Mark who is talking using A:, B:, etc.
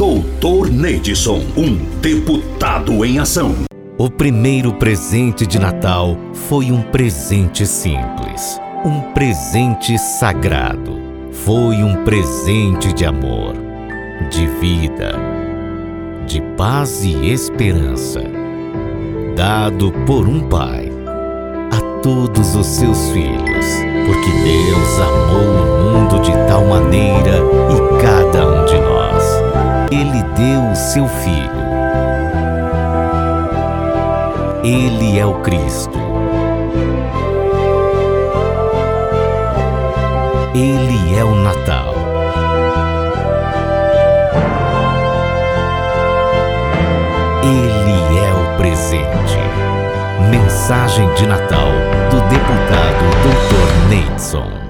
A: Doutor Neidson, um deputado em ação.
B: O primeiro presente de Natal foi um presente simples, um presente sagrado. Foi um presente de amor, de vida, de paz e esperança, dado por um pai a todos os seus filhos, porque Deus amou o Ele deu o seu filho ele é o Cristo. Ele é o Natal. Ele é o presente. Mensagem de Natal do deputado Dr. Neidson.